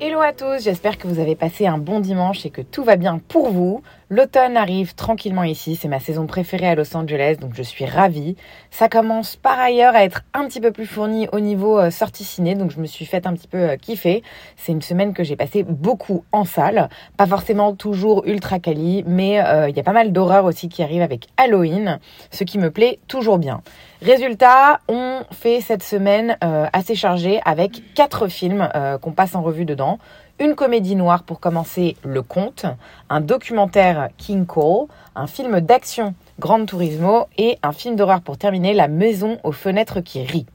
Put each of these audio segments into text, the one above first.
Hello à tous, j'espère que vous avez passé un bon dimanche et que tout va bien pour vous. L'automne arrive tranquillement ici, c'est ma saison préférée à Los Angeles, donc je suis ravie. Ça commence par ailleurs à être un petit peu plus fourni au niveau euh, sortie ciné, donc je me suis fait un petit peu euh, kiffer. C'est une semaine que j'ai passé beaucoup en salle, pas forcément toujours ultra quali, mais euh, il y a pas mal d'horreurs aussi qui arrivent avec Halloween, ce qui me plaît toujours bien. Résultat, on fait cette semaine assez chargée avec quatre films qu'on passe en revue dedans. Une comédie noire pour commencer Le Conte, un documentaire King Cole, un film d'action Grand Turismo et un film d'horreur pour terminer La Maison aux fenêtres qui rit.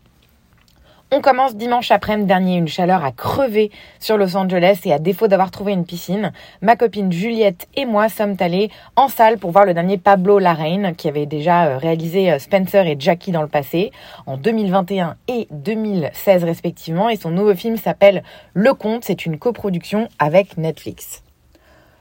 On commence dimanche après-midi dernier, une chaleur à crever sur Los Angeles et à défaut d'avoir trouvé une piscine, ma copine Juliette et moi sommes allés en salle pour voir le dernier Pablo Larraine qui avait déjà euh, réalisé euh, Spencer et Jackie dans le passé en 2021 et 2016 respectivement et son nouveau film s'appelle Le Conte, c'est une coproduction avec Netflix.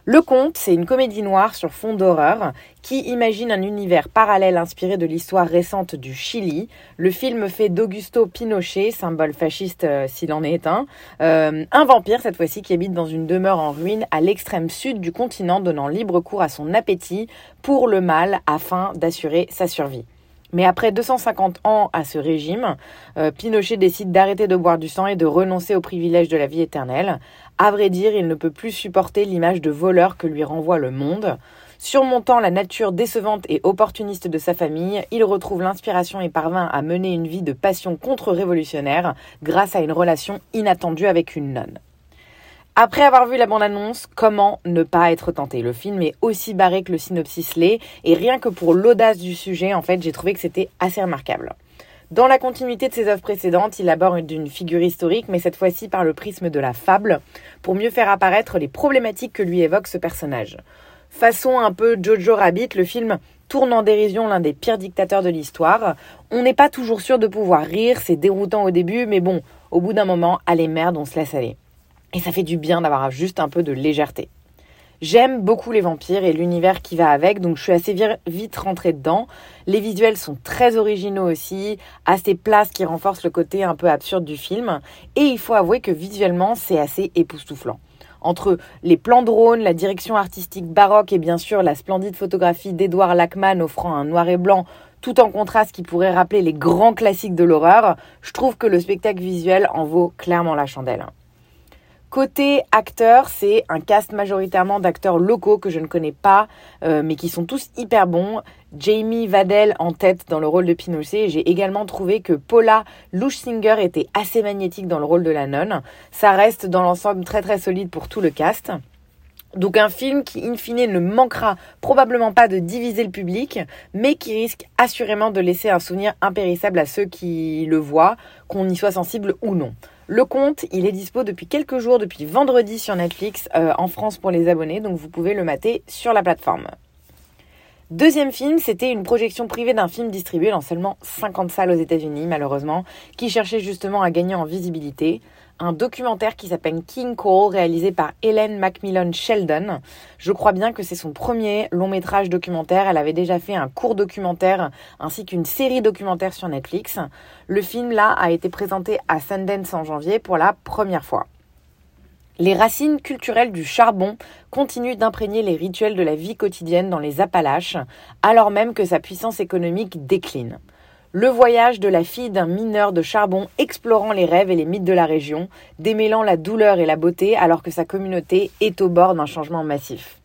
Le Conte, c'est une comédie noire sur fond d'horreur qui imagine un univers parallèle inspiré de l'histoire récente du Chili. Le film fait d'Augusto Pinochet, symbole fasciste euh, s'il en est un, euh, un vampire cette fois-ci qui habite dans une demeure en ruine à l'extrême sud du continent, donnant libre cours à son appétit pour le mal afin d'assurer sa survie. Mais après 250 ans à ce régime, euh, Pinochet décide d'arrêter de boire du sang et de renoncer au privilège de la vie éternelle. À vrai dire, il ne peut plus supporter l'image de voleur que lui renvoie le monde. Surmontant la nature décevante et opportuniste de sa famille, il retrouve l'inspiration et parvint à mener une vie de passion contre-révolutionnaire grâce à une relation inattendue avec une nonne. Après avoir vu la bande-annonce, comment ne pas être tenté? Le film est aussi barré que le synopsis l'est, et rien que pour l'audace du sujet, en fait, j'ai trouvé que c'était assez remarquable. Dans la continuité de ses œuvres précédentes, il aborde une figure historique, mais cette fois-ci par le prisme de la fable, pour mieux faire apparaître les problématiques que lui évoque ce personnage. Façon un peu Jojo Rabbit, le film tourne en dérision l'un des pires dictateurs de l'histoire. On n'est pas toujours sûr de pouvoir rire, c'est déroutant au début, mais bon, au bout d'un moment, allez merde, on se laisse aller. Et ça fait du bien d'avoir juste un peu de légèreté. J'aime beaucoup les vampires et l'univers qui va avec, donc je suis assez vite rentrée dedans. Les visuels sont très originaux aussi, assez places qui renforcent le côté un peu absurde du film. Et il faut avouer que visuellement, c'est assez époustouflant. Entre les plans drones, la direction artistique baroque et bien sûr la splendide photographie d'Edouard Lachman offrant un noir et blanc tout en contraste qui pourrait rappeler les grands classiques de l'horreur, je trouve que le spectacle visuel en vaut clairement la chandelle. Côté acteurs, c'est un cast majoritairement d'acteurs locaux que je ne connais pas, euh, mais qui sont tous hyper bons. Jamie Vadel en tête dans le rôle de Pinochet. J'ai également trouvé que Paula Luschsinger était assez magnétique dans le rôle de la nonne. Ça reste dans l'ensemble très très solide pour tout le cast. Donc un film qui, in fine, ne manquera probablement pas de diviser le public, mais qui risque assurément de laisser un souvenir impérissable à ceux qui le voient, qu'on y soit sensible ou non. Le compte, il est dispo depuis quelques jours, depuis vendredi sur Netflix euh, en France pour les abonnés, donc vous pouvez le mater sur la plateforme. Deuxième film, c'était une projection privée d'un film distribué dans seulement 50 salles aux États-Unis, malheureusement, qui cherchait justement à gagner en visibilité. Un documentaire qui s'appelle King Cole, réalisé par Helen Macmillan Sheldon. Je crois bien que c'est son premier long métrage documentaire. Elle avait déjà fait un court documentaire ainsi qu'une série documentaire sur Netflix. Le film là a été présenté à Sundance en janvier pour la première fois. Les racines culturelles du charbon continuent d'imprégner les rituels de la vie quotidienne dans les Appalaches, alors même que sa puissance économique décline. Le voyage de la fille d'un mineur de charbon explorant les rêves et les mythes de la région, démêlant la douleur et la beauté alors que sa communauté est au bord d'un changement massif.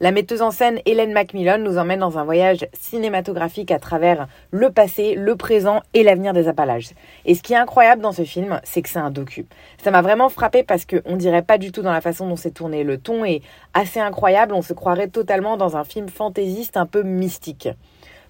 La metteuse en scène Hélène Macmillan nous emmène dans un voyage cinématographique à travers le passé, le présent et l'avenir des Appalaches. Et ce qui est incroyable dans ce film, c'est que c'est un docu. Ça m'a vraiment frappé parce qu'on dirait pas du tout dans la façon dont c'est tourné. Le ton est assez incroyable, on se croirait totalement dans un film fantaisiste un peu mystique.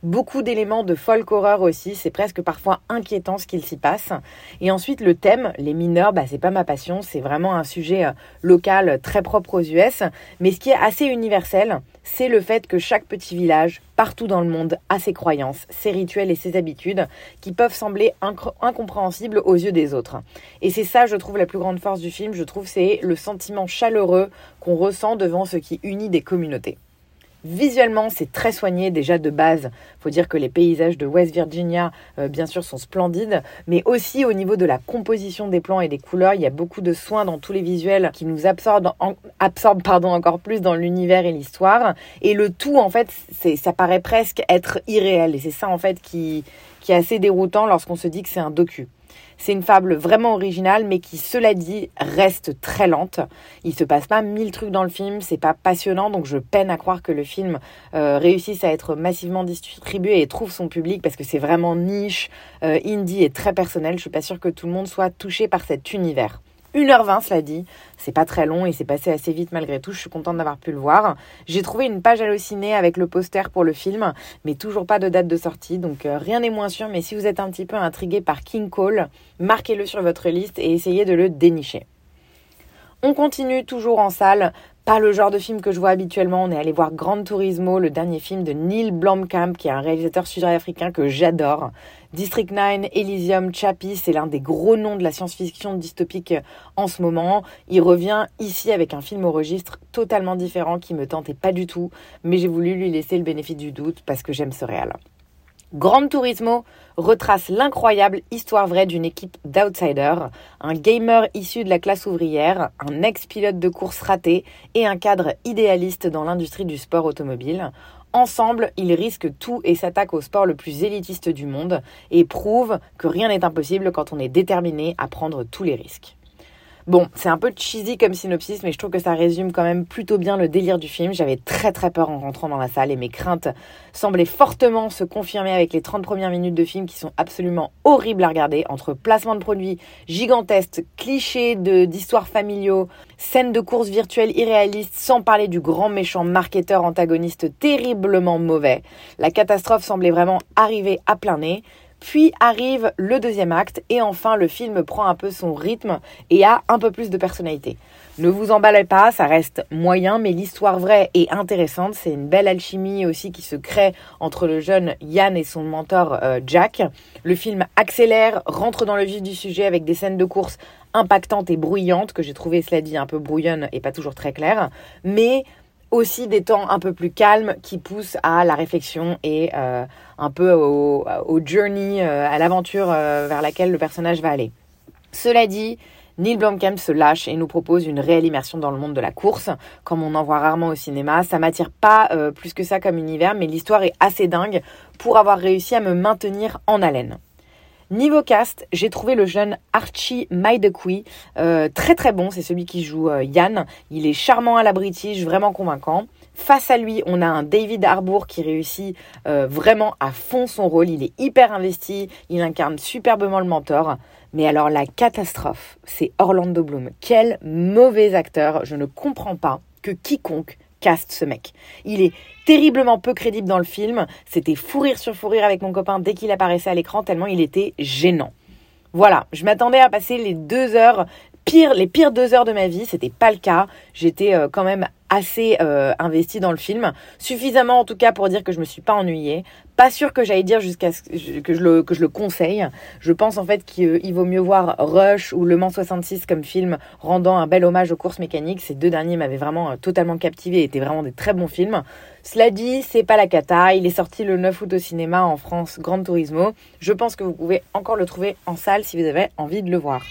Beaucoup d'éléments de folk horreur aussi, c'est presque parfois inquiétant ce qu'il s'y passe. Et ensuite le thème, les mineurs, bah, c'est pas ma passion, c'est vraiment un sujet euh, local très propre aux US, mais ce qui est assez universel, c'est le fait que chaque petit village, partout dans le monde, a ses croyances, ses rituels et ses habitudes qui peuvent sembler incompréhensibles aux yeux des autres. Et c'est ça, je trouve, la plus grande force du film, je trouve, c'est le sentiment chaleureux qu'on ressent devant ce qui unit des communautés. Visuellement, c'est très soigné déjà de base. Faut dire que les paysages de West Virginia, euh, bien sûr, sont splendides, mais aussi au niveau de la composition des plans et des couleurs, il y a beaucoup de soins dans tous les visuels qui nous absorbent, pardon, encore plus dans l'univers et l'histoire. Et le tout, en fait, ça paraît presque être irréel. Et c'est ça, en fait, qui est assez déroutant lorsqu'on se dit que c'est un docu. C'est une fable vraiment originale, mais qui, cela dit, reste très lente. Il se passe pas mille trucs dans le film, c'est pas passionnant, donc je peine à croire que le film euh, réussisse à être massivement distribué et trouve son public parce que c'est vraiment niche, euh, indie et très personnel. Je suis pas sûre que tout le monde soit touché par cet univers. 1h20, cela dit. C'est pas très long et c'est passé assez vite malgré tout. Je suis contente d'avoir pu le voir. J'ai trouvé une page hallucinée avec le poster pour le film, mais toujours pas de date de sortie. Donc euh, rien n'est moins sûr. Mais si vous êtes un petit peu intrigué par King Cole, marquez-le sur votre liste et essayez de le dénicher. On continue toujours en salle pas le genre de film que je vois habituellement. On est allé voir Grand Turismo, le dernier film de Neil Blomkamp, qui est un réalisateur sud-africain que j'adore. District 9, Elysium, Chappie, c'est l'un des gros noms de la science-fiction dystopique en ce moment. Il revient ici avec un film au registre totalement différent qui me tentait pas du tout, mais j'ai voulu lui laisser le bénéfice du doute parce que j'aime ce réal. Grand Turismo retrace l'incroyable histoire vraie d'une équipe d'outsiders, un gamer issu de la classe ouvrière, un ex-pilote de course raté et un cadre idéaliste dans l'industrie du sport automobile. Ensemble, ils risquent tout et s'attaquent au sport le plus élitiste du monde et prouvent que rien n'est impossible quand on est déterminé à prendre tous les risques. Bon, c'est un peu cheesy comme synopsis, mais je trouve que ça résume quand même plutôt bien le délire du film. J'avais très très peur en rentrant dans la salle et mes craintes semblaient fortement se confirmer avec les 30 premières minutes de film qui sont absolument horribles à regarder, entre placements de produits gigantesques, clichés d'histoires familiaux, scènes de courses virtuelles irréalistes, sans parler du grand méchant marketeur antagoniste terriblement mauvais. La catastrophe semblait vraiment arriver à plein nez. Puis arrive le deuxième acte et enfin le film prend un peu son rythme et a un peu plus de personnalité. Ne vous emballez pas, ça reste moyen, mais l'histoire vraie est intéressante. C'est une belle alchimie aussi qui se crée entre le jeune Yann et son mentor euh, Jack. Le film accélère, rentre dans le vif du sujet avec des scènes de course impactantes et bruyantes, que j'ai trouvé, cela dit, un peu brouillonne et pas toujours très claires. Mais aussi des temps un peu plus calmes qui poussent à la réflexion et euh, un peu au, journey, euh, à l'aventure euh, vers laquelle le personnage va aller. Cela dit, Neil Blomkamp se lâche et nous propose une réelle immersion dans le monde de la course, comme on en voit rarement au cinéma. Ça m'attire pas plus que ça comme univers, mais l'histoire est assez dingue pour avoir réussi à me maintenir en haleine. Niveau cast, j'ai trouvé le jeune Archie Maidekui euh, très très bon. C'est celui qui joue euh, Yann. Il est charmant à la British, vraiment convaincant. Face à lui, on a un David Harbour qui réussit euh, vraiment à fond son rôle. Il est hyper investi, il incarne superbement le mentor. Mais alors la catastrophe, c'est Orlando Bloom. Quel mauvais acteur. Je ne comprends pas que quiconque caste ce mec. Il est terriblement peu crédible dans le film. C'était fou rire sur fou rire avec mon copain dès qu'il apparaissait à l'écran, tellement il était gênant. Voilà, je m'attendais à passer les deux heures, pire, les pires deux heures de ma vie, c'était pas le cas. J'étais euh, quand même assez euh, investi dans le film, suffisamment en tout cas pour dire que je me suis pas ennuyée. Pas sûr que j'aille dire jusqu'à ce que je le que je le conseille. Je pense en fait qu'il vaut mieux voir Rush ou Le Mans 66 comme film rendant un bel hommage aux courses mécaniques. Ces deux derniers m'avaient vraiment euh, totalement captivé, étaient vraiment des très bons films. Cela dit, c'est pas la cata. Il est sorti le 9 août au cinéma en France, Grand Turismo. Je pense que vous pouvez encore le trouver en salle si vous avez envie de le voir.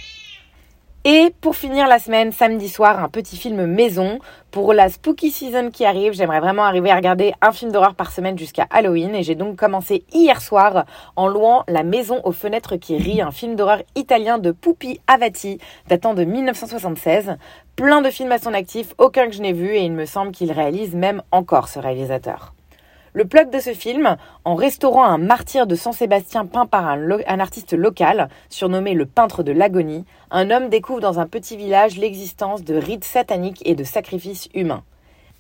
Et pour finir la semaine, samedi soir, un petit film maison. Pour la spooky season qui arrive, j'aimerais vraiment arriver à regarder un film d'horreur par semaine jusqu'à Halloween. Et j'ai donc commencé hier soir en louant La Maison aux fenêtres qui rit, un film d'horreur italien de Pupi Avati, datant de 1976. Plein de films à son actif, aucun que je n'ai vu et il me semble qu'il réalise même encore ce réalisateur. Le plot de ce film, en restaurant un martyr de Saint-Sébastien peint par un, artiste local, surnommé le peintre de l'agonie, un homme découvre dans un petit village l'existence de rites sataniques et de sacrifices humains.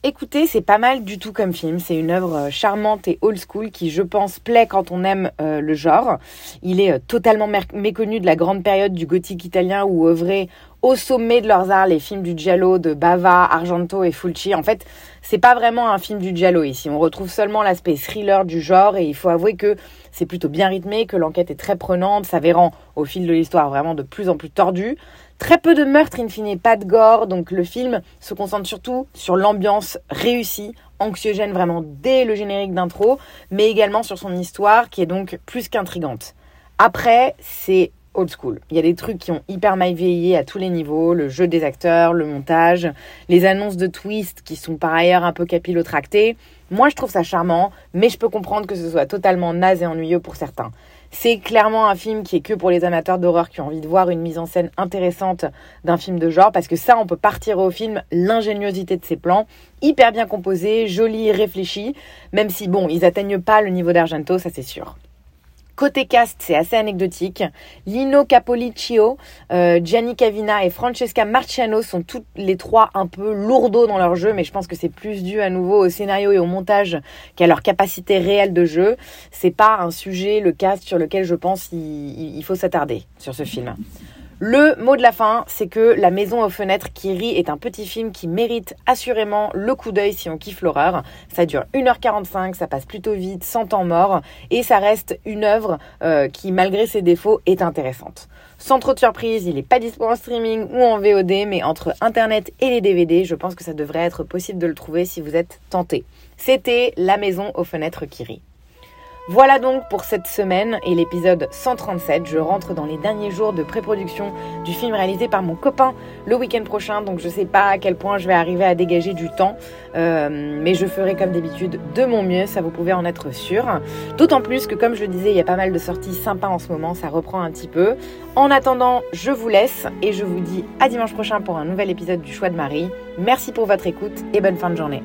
Écoutez, c'est pas mal du tout comme film. C'est une œuvre euh, charmante et old school qui, je pense, plaît quand on aime euh, le genre. Il est euh, totalement méconnu de la grande période du gothique italien où œuvraient au sommet de leurs arts les films du giallo de Bava, Argento et Fulci. En fait, c'est pas vraiment un film du giallo ici. On retrouve seulement l'aspect thriller du genre et il faut avouer que c'est plutôt bien rythmé, que l'enquête est très prenante, s'avérant au fil de l'histoire vraiment de plus en plus tordue. Très peu de meurtres, in fine, pas de gore, donc le film se concentre surtout sur l'ambiance réussie, anxiogène vraiment dès le générique d'intro, mais également sur son histoire qui est donc plus qu'intrigante. Après, c'est old school. Il y a des trucs qui ont hyper mal vieilli à tous les niveaux, le jeu des acteurs, le montage, les annonces de twist qui sont par ailleurs un peu capillotractées. Moi, je trouve ça charmant, mais je peux comprendre que ce soit totalement naze et ennuyeux pour certains. C'est clairement un film qui est que pour les amateurs d'horreur qui ont envie de voir une mise en scène intéressante d'un film de genre, parce que ça, on peut partir au film l'ingéniosité de ses plans, hyper bien composés, jolis, réfléchis, même si bon, ils atteignent pas le niveau d'Argento, ça c'est sûr. Côté cast, c'est assez anecdotique. Lino Capoliccio, euh, Gianni Cavina et Francesca Marciano sont toutes les trois un peu lourdeaux dans leur jeu, mais je pense que c'est plus dû à nouveau au scénario et au montage qu'à leur capacité réelle de jeu. C'est pas un sujet, le cast, sur lequel je pense il faut s'attarder sur ce film. Le mot de la fin, c'est que La Maison aux fenêtres qui rit est un petit film qui mérite assurément le coup d'œil si on kiffe l'horreur. Ça dure 1h45, ça passe plutôt vite, sans temps mort, et ça reste une œuvre euh, qui, malgré ses défauts, est intéressante. Sans trop de surprise, il n'est pas disponible en streaming ou en VOD, mais entre Internet et les DVD, je pense que ça devrait être possible de le trouver si vous êtes tenté. C'était La Maison aux fenêtres qui rit. Voilà donc pour cette semaine et l'épisode 137. Je rentre dans les derniers jours de pré-production du film réalisé par mon copain le week-end prochain, donc je sais pas à quel point je vais arriver à dégager du temps, euh, mais je ferai comme d'habitude de mon mieux, ça vous pouvez en être sûr. D'autant plus que comme je le disais, il y a pas mal de sorties sympas en ce moment, ça reprend un petit peu. En attendant, je vous laisse et je vous dis à dimanche prochain pour un nouvel épisode du Choix de Marie. Merci pour votre écoute et bonne fin de journée.